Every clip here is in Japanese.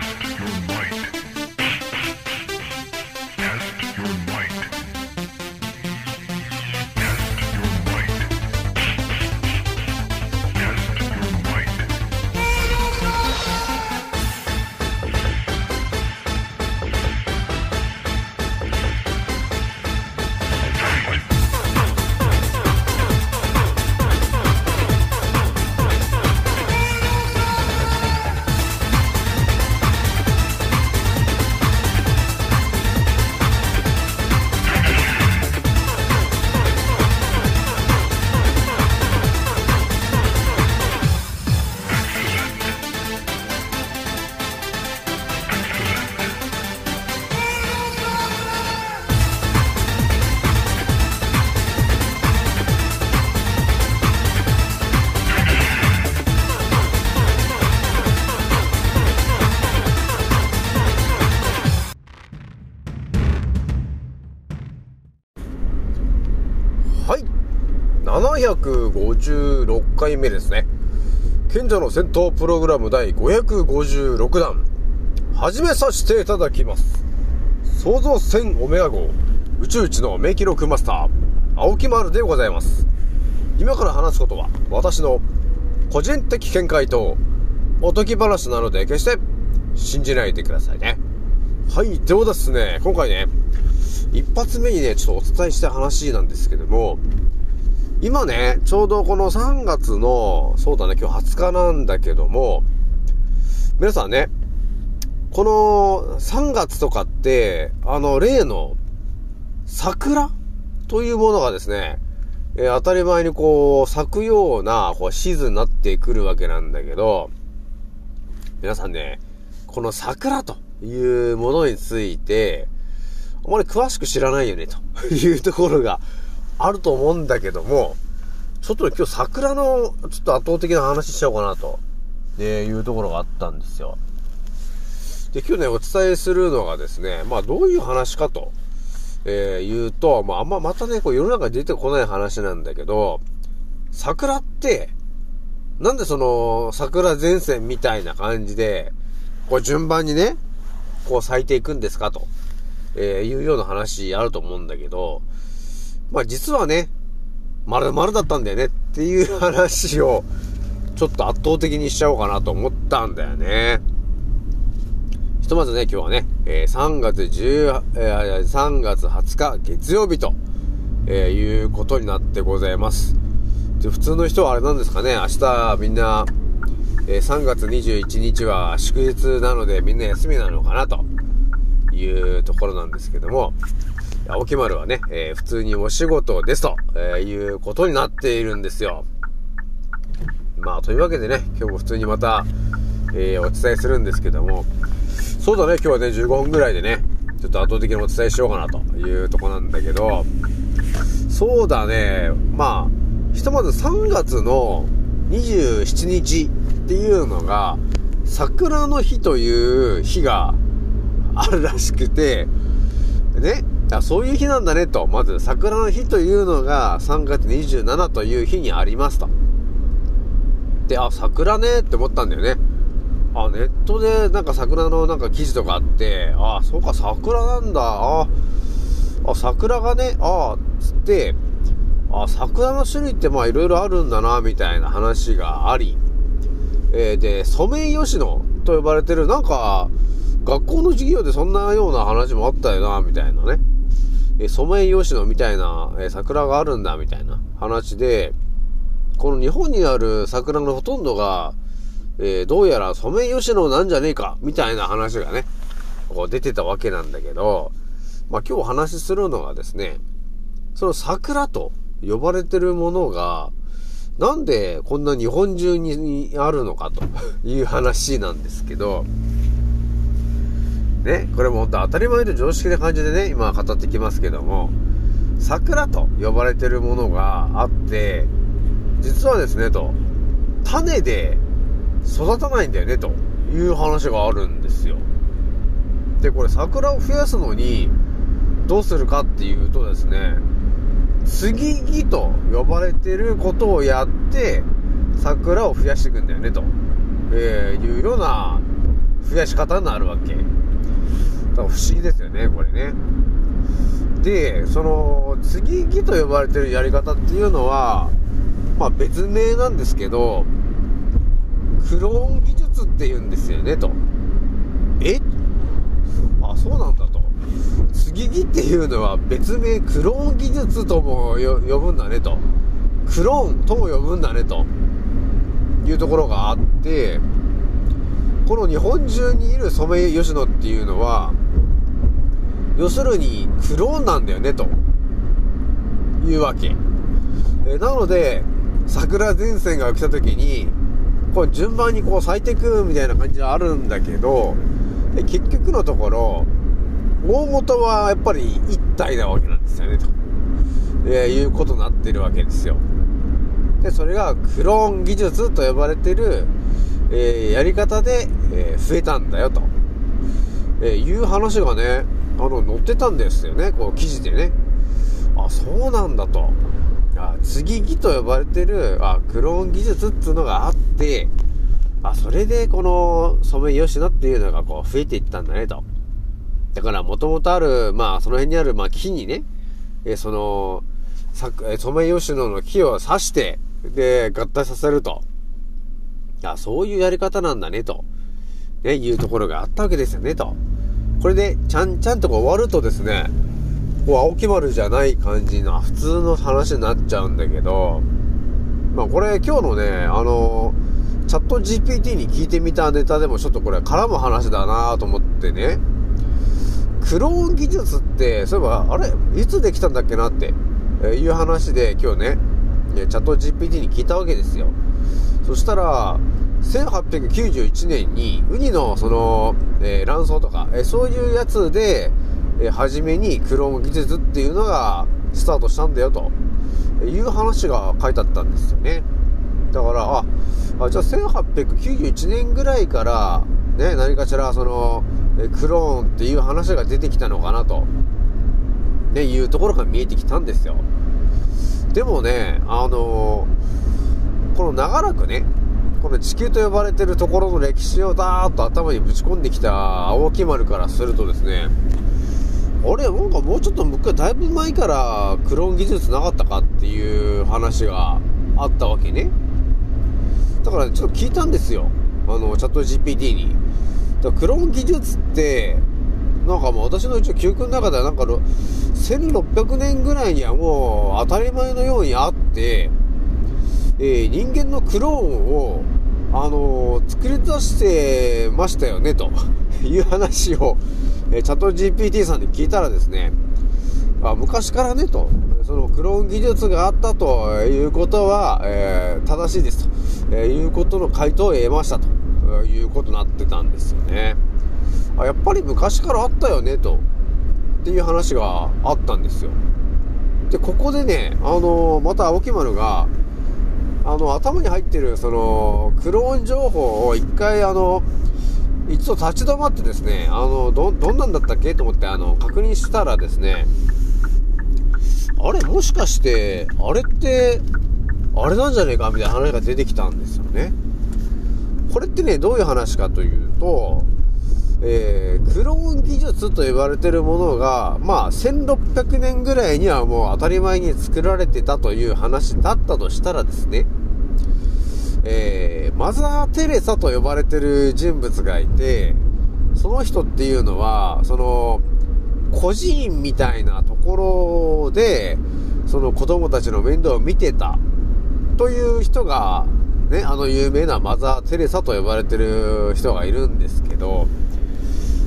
Test your might. はい756回目ですね。賢者の戦闘プログラム第556弾、始めさせていただきます。創造船オメガ号、宇宙一の名記録マスター、青木丸でございます。今から話すことは、私の個人的見解と、おとぎ話なので、決して信じないでくださいね。はい、ではですね、今回ね、一発目にね、ちょっとお伝えした話なんですけども、今ね、ちょうどこの3月の、そうだね、今日20日なんだけども、皆さんね、この3月とかって、あの、例の桜？というものがですね、えー、当たり前にこう、咲くようなこうシーズンになってくるわけなんだけど、皆さんね、この桜というものについて、あまり詳しく知らないよね、と。いうところがあると思うんだけども、ちょっと今日桜のちょっと圧倒的な話しちゃおうかなと、ね、いうところがあったんですよ。で、今日ね、お伝えするのがですね、まあどういう話かと、えー、言うと、まああんままたね、こう世の中に出てこない話なんだけど、桜って、なんでその桜前線みたいな感じで、こう順番にね、こう咲いていくんですかと、えー、いうような話あると思うんだけど、まあ実はね、丸々だったんだよねっていう話を、ちょっと圧倒的にしちゃおうかなと思ったんだよね。ひとまずね、今日はね、えー、3月10、えー、3月20日月曜日と、えー、いうことになってございます。で、普通の人はあれなんですかね、明日みんな、えー、3月21日は祝日なのでみんな休みなのかなというところなんですけども、青木丸はね、えー、普通にお仕事ですと、えー、いうことになっているんですよ。まあ、というわけでね、今日も普通にまた、えー、お伝えするんですけども、そうだね、今日はね、15分ぐらいでね、ちょっと圧倒的にお伝えしようかなというとこなんだけど、そうだね、まあ、ひとまず3月の27日っていうのが、桜の日という日があるらしくて、ね、あそういう日なんだねと。まず、桜の日というのが3月27という日にありますと。で、あ、桜ねって思ったんだよね。あ、ネットでなんか桜のなんか記事とかあって、あ、そうか、桜なんだ。あ、あ桜がね、あ、つって、あ、桜の種類ってまあいろいろあるんだな、みたいな話があり、えー、で、ソメイヨシノと呼ばれてる、なんか、学校の授業でそんなような話もあったよな、みたいなね。えソメイヨシノみたいな、え桜があるんだみたいな話で、この日本にある桜のほとんどが、えー、どうやらソメイヨシノなんじゃねえか、みたいな話がね、こう出てたわけなんだけど、まあ今日お話しするのがですね、その桜と呼ばれてるものが、なんでこんな日本中にあるのかという話なんですけど、ね、これも本当当たり前と常識な感じでね、今語ってきますけども、桜と呼ばれてるものがあって、実はですね、と、種で育たないんだよね、という話があるんですよ。で、これ桜を増やすのに、どうするかっていうとですね、継ぎ木と呼ばれてることをやって、桜を増やしていくんだよね、と、えー、いうような増やし方になるわけ。不思議ですよね、これね。で、その、継ぎ木と呼ばれてるやり方っていうのは、まあ別名なんですけど、クローン技術って言うんですよね、と。え？あ、そうなんだと。継ぎ木っていうのは別名クローン技術とも呼ぶんだねと。クローンとも呼ぶんだねと。いうところがあって、この日本中にいるソメイヨシノっていうのは、要するにクローンなんだよね、というわけ。えなので、桜前線が来た時に、こう順番にこう咲いていくみたいな感じはあるんだけど、結局のところ、大元はやっぱり一体なわけなんですよね、と、え、いうことになってるわけですよ。で、それがクローン技術と呼ばれてる、えー、やり方で、えー、増えたんだよ、と、えいう話がね、あの、載ってたんですよね、こう、記事でね。あ、そうなんだと。あ、継ぎ木と呼ばれてる、あ、クローン技術っていうのがあって、あ、それでこのソメイヨシノっていうのがこう増えていったんだねと。だから元々ある、まあその辺にある、まあ木にね、えその、ソメイヨシノの木を刺して、で、合体させると。あ、そういうやり方なんだねと。ね、いうところがあったわけですよねと。これで、ちゃんちゃんとこう終わるとですね、こう、青木丸じゃない感じの普通の話になっちゃうんだけど、まあこれ今日のね、あの、チャット GPT に聞いてみたネタでもちょっとこれ絡む話だなと思ってね、クローン技術って、そういえば、あれ？いつできたんだっけなって、えいう話で今日ね、チャット GPT に聞いたわけですよ。そしたら、1891年に、ウニのその、えー、卵巣とか、えー、そういうやつで、えー、初めにクローン技術っていうのがスタートしたんだよという話が書いてあったんですよね。だから、あ、あじゃあ1891年ぐらいから、ね、何かしらその、えクローンっていう話が出てきたのかなと、ね、いうところが見えてきたんですよ。でもね、あのこの長らくね、この地球と呼ばれてるところの歴史をダーッと頭にぶち込んできた青木丸からするとですね、あれ、なんかもうちょっと昔、だいぶ前からクローン技術なかったかっていう話があったわけね。だからちょっと聞いたんですよ。あの、チャット GPT に。だからクローン技術って、なんかもう私の一応記憶の中ではなんか1600年ぐらいにはもう当たり前のようにあって、えー、人間のクローンを、あのー、作り出してましたよね、という話を、えー、チャット GPT さんに聞いたらですね、あ昔からね、と、そのクローン技術があったということは、えー、正しいですと、えいうことの回答を得ましたということになってたんですよね。あやっぱり昔からあったよね、と、っていう話があったんですよ。で、ここでね、あのまた青木丸が、あの、頭に入ってる、その、クローン情報を一回、あの、一度立ち止まってですね、あの、ど、どんなんだったっけ？と思って、あの、確認したらですね、あれ、もしかして、あれって、あれなんじゃねえか？みたいな話が出てきたんですよね。これってね、どういう話かというと、えー、クローン技術と呼ばれてるものが、まあ、1600年ぐらいにはもう当たり前に作られてたという話だったとしたらですね、えー、マザー・テレサと呼ばれてる人物がいて、その人っていうのは、その、孤児院みたいなところで、その子供たちの面倒を見てたという人が、ね、あの有名なマザー・テレサと呼ばれてる人がいるんですけど、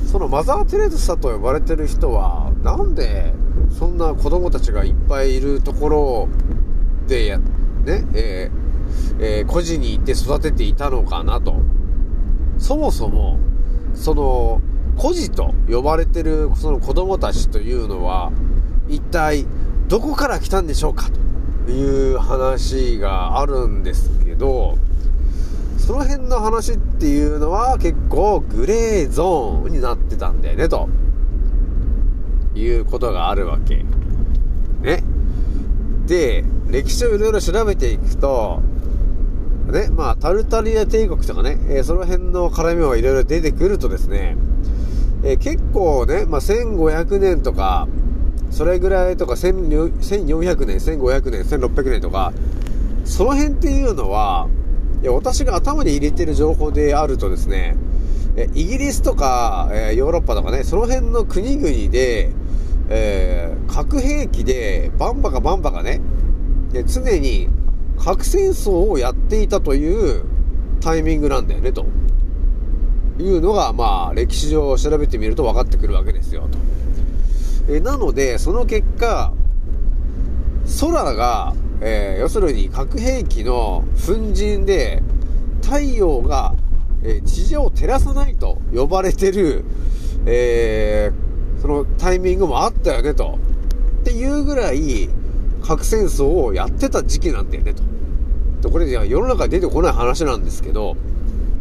そのマザー・テレサと呼ばれてる人は、なんで、そんな子供たちがいっぱいいるところでや、ね、えー、えー、孤児に行って育てていたのかなと。そもそも、その、孤児と呼ばれてるその子供たちというのは、一体どこから来たんでしょうかという話があるんですけど、その辺の話っていうのは結構グレーゾーンになってたんだよね、ということがあるわけ。ね。で、歴史をいろいろ調べていくと、ね、まあ、タルタリア帝国とかね、えー、その辺の絡みはいろいろ出てくるとですね、えー、結構ね、まあ、1500年とか、それぐらいとか、1400年、1500年、1600年とか、その辺っていうのは、いや私が頭に入れてる情報であるとですね、イギリスとか、えヨーロッパとかね、その辺の国々で、えー、核兵器でバンバカバンバカね、常に核戦争をやっていたというタイミングなんだよね、というのが、まあ、歴史上調べてみると分かってくるわけですよ、と。えなので、その結果、空が、えー、要するに核兵器の粉塵で、太陽が、えー、地上を照らさないと呼ばれてる、えー、そのタイミングもあったよね、と。っていうぐらい、核戦争をやってた時期なんだよね、と。でこれ、世の中に出てこない話なんですけど、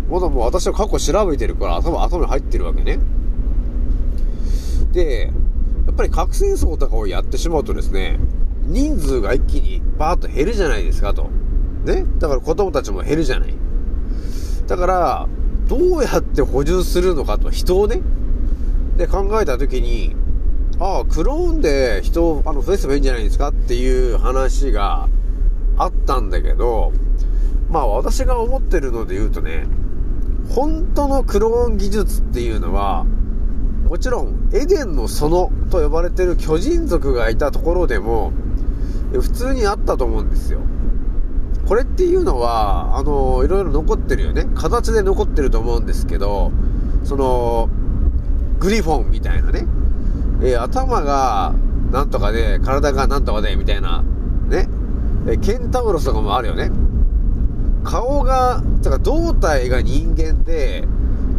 まだもう私は過去調べてるから頭、頭に入ってるわけね。で、やっぱり核戦争とかをやってしまうとですね、人数が一気にバーッと減るじゃないですかと。ね？だから子供たちも減るじゃない。だから、どうやって補充するのかと、人をね。で、考えたときに、ああ、クローンで人をあの増やせばいいんじゃないですかっていう話があったんだけど、まあ私が思ってるので言うとね、本当のクローン技術っていうのは、もちろん、エデンの園と呼ばれてる巨人族がいたところでも、普通にあったと思うんですよ。これっていうのは、あの、いろいろ残ってるよね。形で残ってると思うんですけど、その、グリフォンみたいなね。えー、頭が、なんとかで、体がなんとかで、みたいな、ね。えケンタウロスとかもあるよね。顔が、だから胴体が人間で、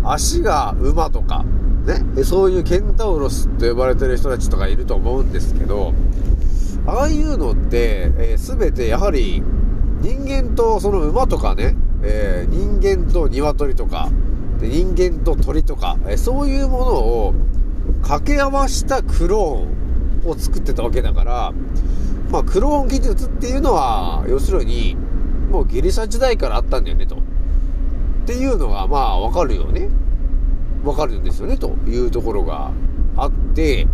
足が馬とか、ね、そういうケンタウロスと呼ばれてる人たちとかいると思うんですけど、ああいうのって、えー、全てやはり人間とその馬とかね、えー、人間と鶏とか、で人間と鳥とか、えー、そういうものを掛け合わしたクローンを作ってたわけだから、まあ、クローン技術っていうのは、要するに、もうギリシャ時代からあったんだよね、と。っていうのが、まあ、わかるよね。わかるんですよね、というところがあって、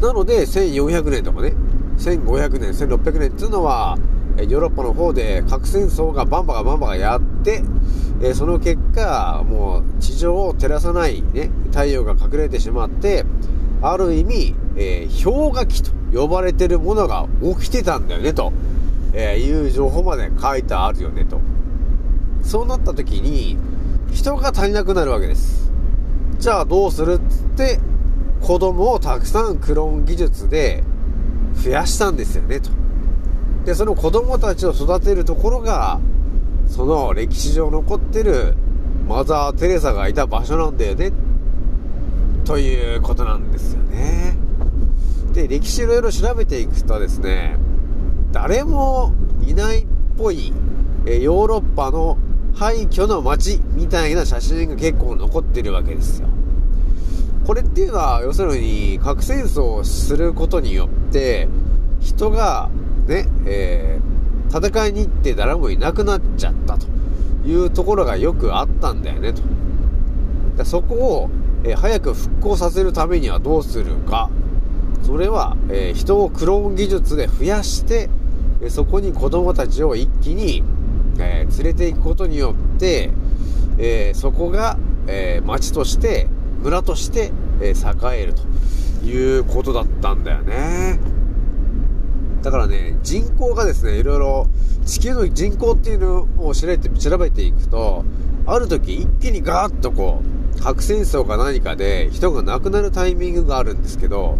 なので、1400年とかね、1500年、1600年っていうのは、ヨーロッパの方で核戦争がバンバがバンバがやって、えその結果、もう地上を照らさないね、太陽が隠れてしまって、ある意味、えー、氷河期と呼ばれてるものが起きてたんだよね、と、えいう情報まで書いてあるよね、と。そうなった時に、人が足りなくなるわけです。じゃあどうするっつって、子供をたくさんクローン技術で増やしたんですよね、と。で、その子供たちを育てるところが、その歴史上残ってるマザー・テレサがいた場所なんだよね、ということなんですよね。で、歴史いろいろ調べていくとですね、誰もいないっぽい、えヨーロッパの廃墟の街みたいな写真が結構残ってるわけですよ。これっていうのは、要するに、核戦争をすることによって、人が、ね、えー、戦いに行って誰もいなくなっちゃったというところがよくあったんだよね、と。でそこを、えー、早く復興させるためにはどうするか。それは、えー、人をクローン技術で増やして、えそこに子供たちを一気にえ、連れて行くことによって、え、そこが、えー、町として、村として、え栄えるということだったんだよね。だからね、人口がですね、いろいろ、地球の人口っていうのを調べて調べていくと、ある時一気にガーッとこう、核戦争か何かで人が亡くなるタイミングがあるんですけど、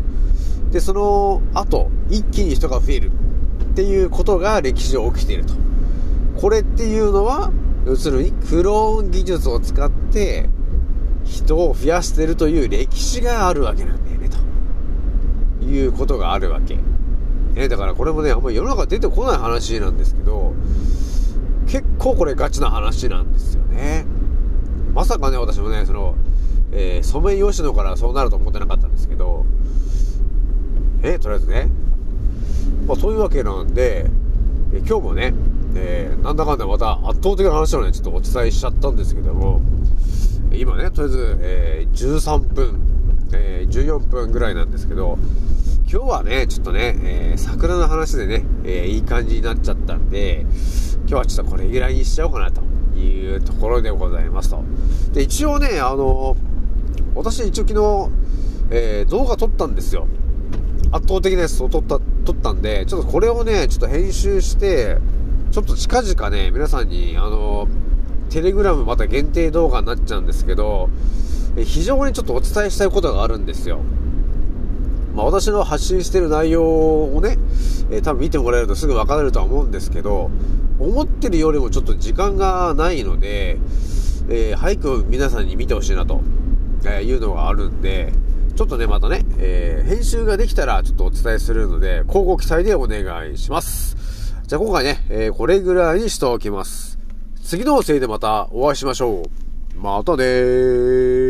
で、その後、一気に人が増えるっていうことが歴史上起きていると。これっていうのは、要するにクローン技術を使って人を増やしてるという歴史があるわけなんだよね、ということがあるわけ。ね、だからこれもね、あんまり世の中出てこない話なんですけど、結構これガチな話なんですよね。まさかね、私もね、その、えー、ソメイヨシノからそうなると思ってなかったんですけど、えとりあえずね、まあそういうわけなんで、え今日もね、えー、なんだかんだまた圧倒的な話をね、ちょっとお伝えしちゃったんですけども、今ね、とりあえず、えー、13分、えー、14分ぐらいなんですけど、今日はね、ちょっとね、えー、桜の話でね、え、いい感じになっちゃったんで、今日はちょっとこれぐらいにしちゃおうかなというところでございますと。で、一応ね、あの、私一応昨日、えー、動画撮ったんですよ。圧倒的なやつを撮った、撮ったんで、ちょっとこれをね、ちょっと編集して、ちょっと近々ね、皆さんに、あの、テレグラムまた限定動画になっちゃうんですけど、非常にちょっとお伝えしたいことがあるんですよ。まあ、私の発信してる内容をね、えー、多分見てもらえるとすぐ分かるとは思うんですけど、思ってるよりもちょっと時間がないので、えー、早く皆さんに見てほしいなと、えいうのがあるんで、ちょっとね、またね、えー、編集ができたらちょっとお伝えするので、交互期待でお願いします。じゃあ今回ね、え、これぐらいにしておきます。次のせいでまたお会いしましょう。またねー。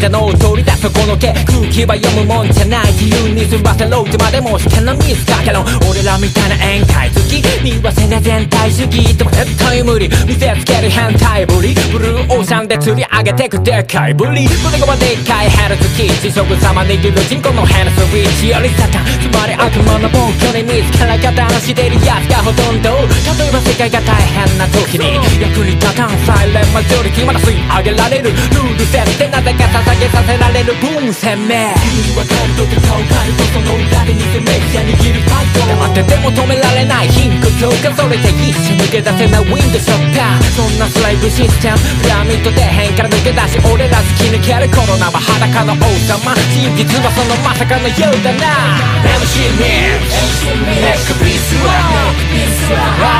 陰謀論者の取り出すこの毛空気は読むもんじゃない自由に済ませろってまでも試験のミスかけろ俺らみたいな宴会好き。見わせな全体主義でも絶対無理見せつける変態ぶり。ブルーオーシャンで釣り上げてくでかいぶり。胸がでっかいヘルツキー地食様握る人口のヘルスウィッチよりサタンつまり悪魔の暴挙に見つから方のしてるやつがほとんど。例えば世界が大変な時に役に立たんサイレンマジョリティまだ吸い上げられる。ルール設定なぜか捧げさせられる。分鮮明君には感動と顔変えるとその裏で偽メディア握る態度黙ってても止められない貧困強化それで一瞬抜け出せないウィンドショッターそんなスライブシステムピラミッド底辺から抜け出し俺ら突き抜けるコロナは裸の王様真実はそのまさかのようだな MC ミックネックピースは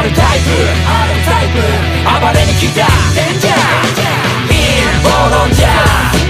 R タイプ暴れに来たデンジャーインボロ